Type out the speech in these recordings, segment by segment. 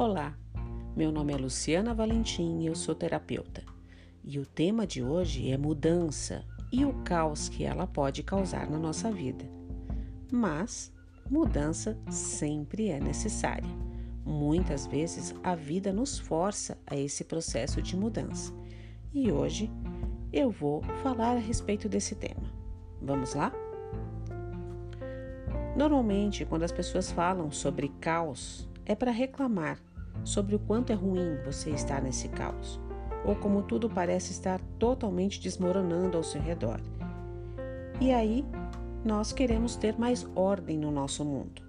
Olá, meu nome é Luciana Valentim e eu sou terapeuta. E o tema de hoje é mudança e o caos que ela pode causar na nossa vida. Mas mudança sempre é necessária. Muitas vezes a vida nos força a esse processo de mudança. E hoje eu vou falar a respeito desse tema. Vamos lá? Normalmente, quando as pessoas falam sobre caos, é para reclamar sobre o quanto é ruim você estar nesse caos, ou como tudo parece estar totalmente desmoronando ao seu redor. E aí, nós queremos ter mais ordem no nosso mundo.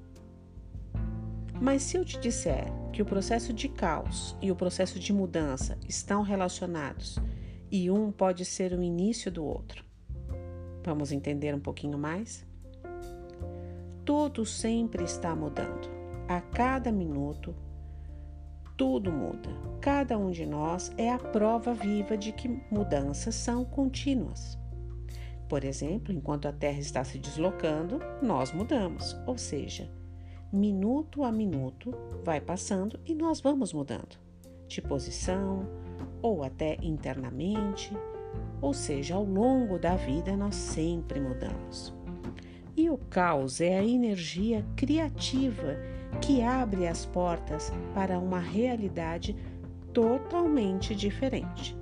Mas se eu te disser que o processo de caos e o processo de mudança estão relacionados e um pode ser o início do outro, vamos entender um pouquinho mais? Tudo sempre está mudando. A cada minuto, tudo muda. Cada um de nós é a prova viva de que mudanças são contínuas. Por exemplo, enquanto a Terra está se deslocando, nós mudamos, ou seja, minuto a minuto vai passando e nós vamos mudando de posição ou até internamente, ou seja, ao longo da vida nós sempre mudamos. E o caos é a energia criativa que abre as portas para uma realidade totalmente diferente.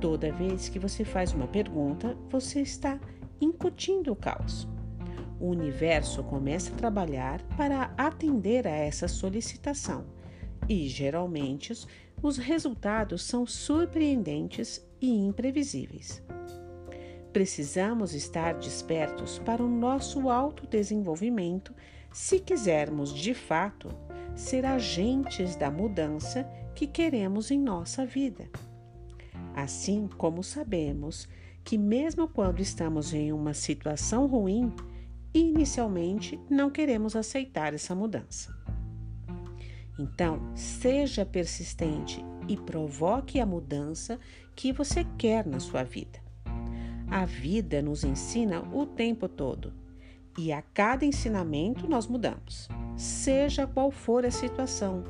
Toda vez que você faz uma pergunta, você está incutindo o caos. O universo começa a trabalhar para atender a essa solicitação e, geralmente, os resultados são surpreendentes e imprevisíveis. Precisamos estar despertos para o nosso autodesenvolvimento se quisermos de fato ser agentes da mudança que queremos em nossa vida. Assim como sabemos que, mesmo quando estamos em uma situação ruim, inicialmente não queremos aceitar essa mudança. Então, seja persistente e provoque a mudança que você quer na sua vida. A vida nos ensina o tempo todo e a cada ensinamento nós mudamos, seja qual for a situação.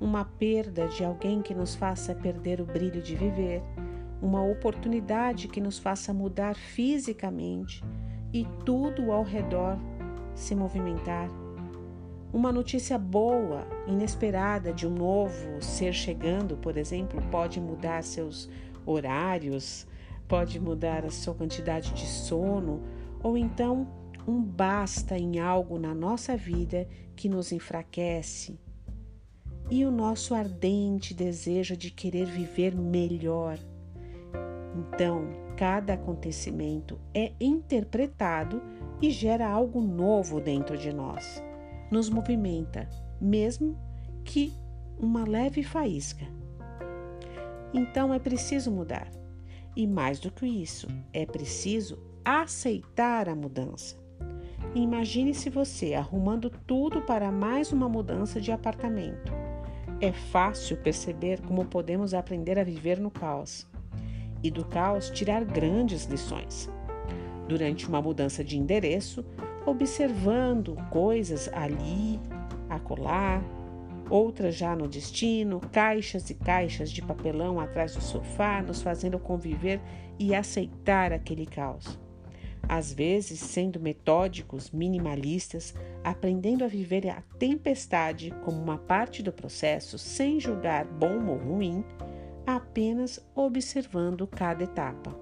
Uma perda de alguém que nos faça perder o brilho de viver, uma oportunidade que nos faça mudar fisicamente e tudo ao redor se movimentar. Uma notícia boa, inesperada de um novo ser chegando, por exemplo, pode mudar seus horários, pode mudar a sua quantidade de sono, ou então um basta em algo na nossa vida que nos enfraquece e o nosso ardente desejo de querer viver melhor. Então, cada acontecimento é interpretado e gera algo novo dentro de nós. Nos movimenta, mesmo que uma leve faísca. Então é preciso mudar. E mais do que isso, é preciso aceitar a mudança. Imagine-se você arrumando tudo para mais uma mudança de apartamento. É fácil perceber como podemos aprender a viver no caos e do caos tirar grandes lições. Durante uma mudança de endereço, observando coisas ali, acolá, outras já no destino, caixas e caixas de papelão atrás do sofá, nos fazendo conviver e aceitar aquele caos às vezes sendo metódicos, minimalistas, aprendendo a viver a tempestade como uma parte do processo sem julgar bom ou ruim, apenas observando cada etapa.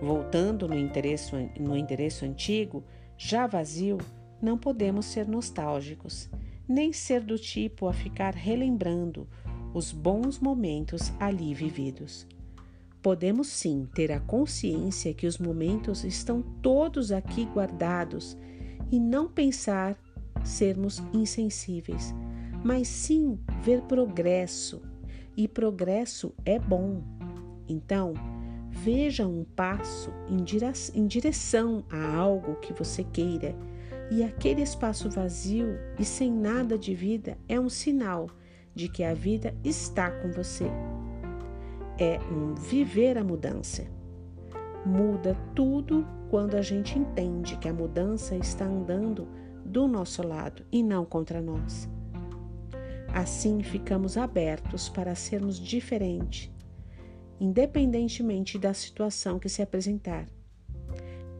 Voltando no endereço, no endereço antigo, já vazio, não podemos ser nostálgicos, nem ser do tipo a ficar relembrando os bons momentos ali vividos. Podemos sim ter a consciência que os momentos estão todos aqui guardados e não pensar sermos insensíveis, mas sim ver progresso. E progresso é bom. Então, veja um passo em direção a algo que você queira, e aquele espaço vazio e sem nada de vida é um sinal de que a vida está com você é um viver a mudança. Muda tudo quando a gente entende que a mudança está andando do nosso lado e não contra nós. Assim ficamos abertos para sermos diferentes, independentemente da situação que se apresentar.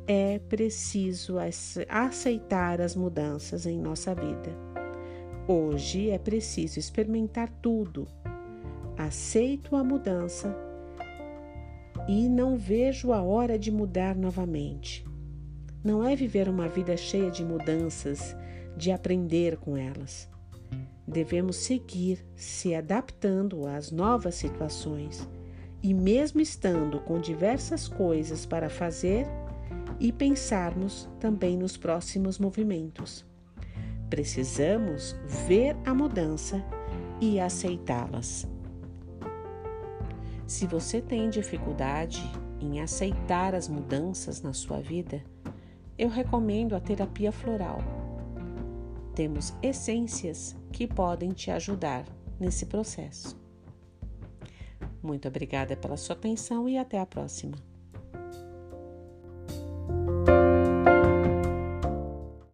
É preciso aceitar as mudanças em nossa vida. Hoje é preciso experimentar tudo. Aceito a mudança e não vejo a hora de mudar novamente. Não é viver uma vida cheia de mudanças, de aprender com elas. Devemos seguir se adaptando às novas situações e, mesmo estando com diversas coisas para fazer, e pensarmos também nos próximos movimentos. Precisamos ver a mudança e aceitá-las. Se você tem dificuldade em aceitar as mudanças na sua vida, eu recomendo a terapia floral. Temos essências que podem te ajudar nesse processo. Muito obrigada pela sua atenção e até a próxima.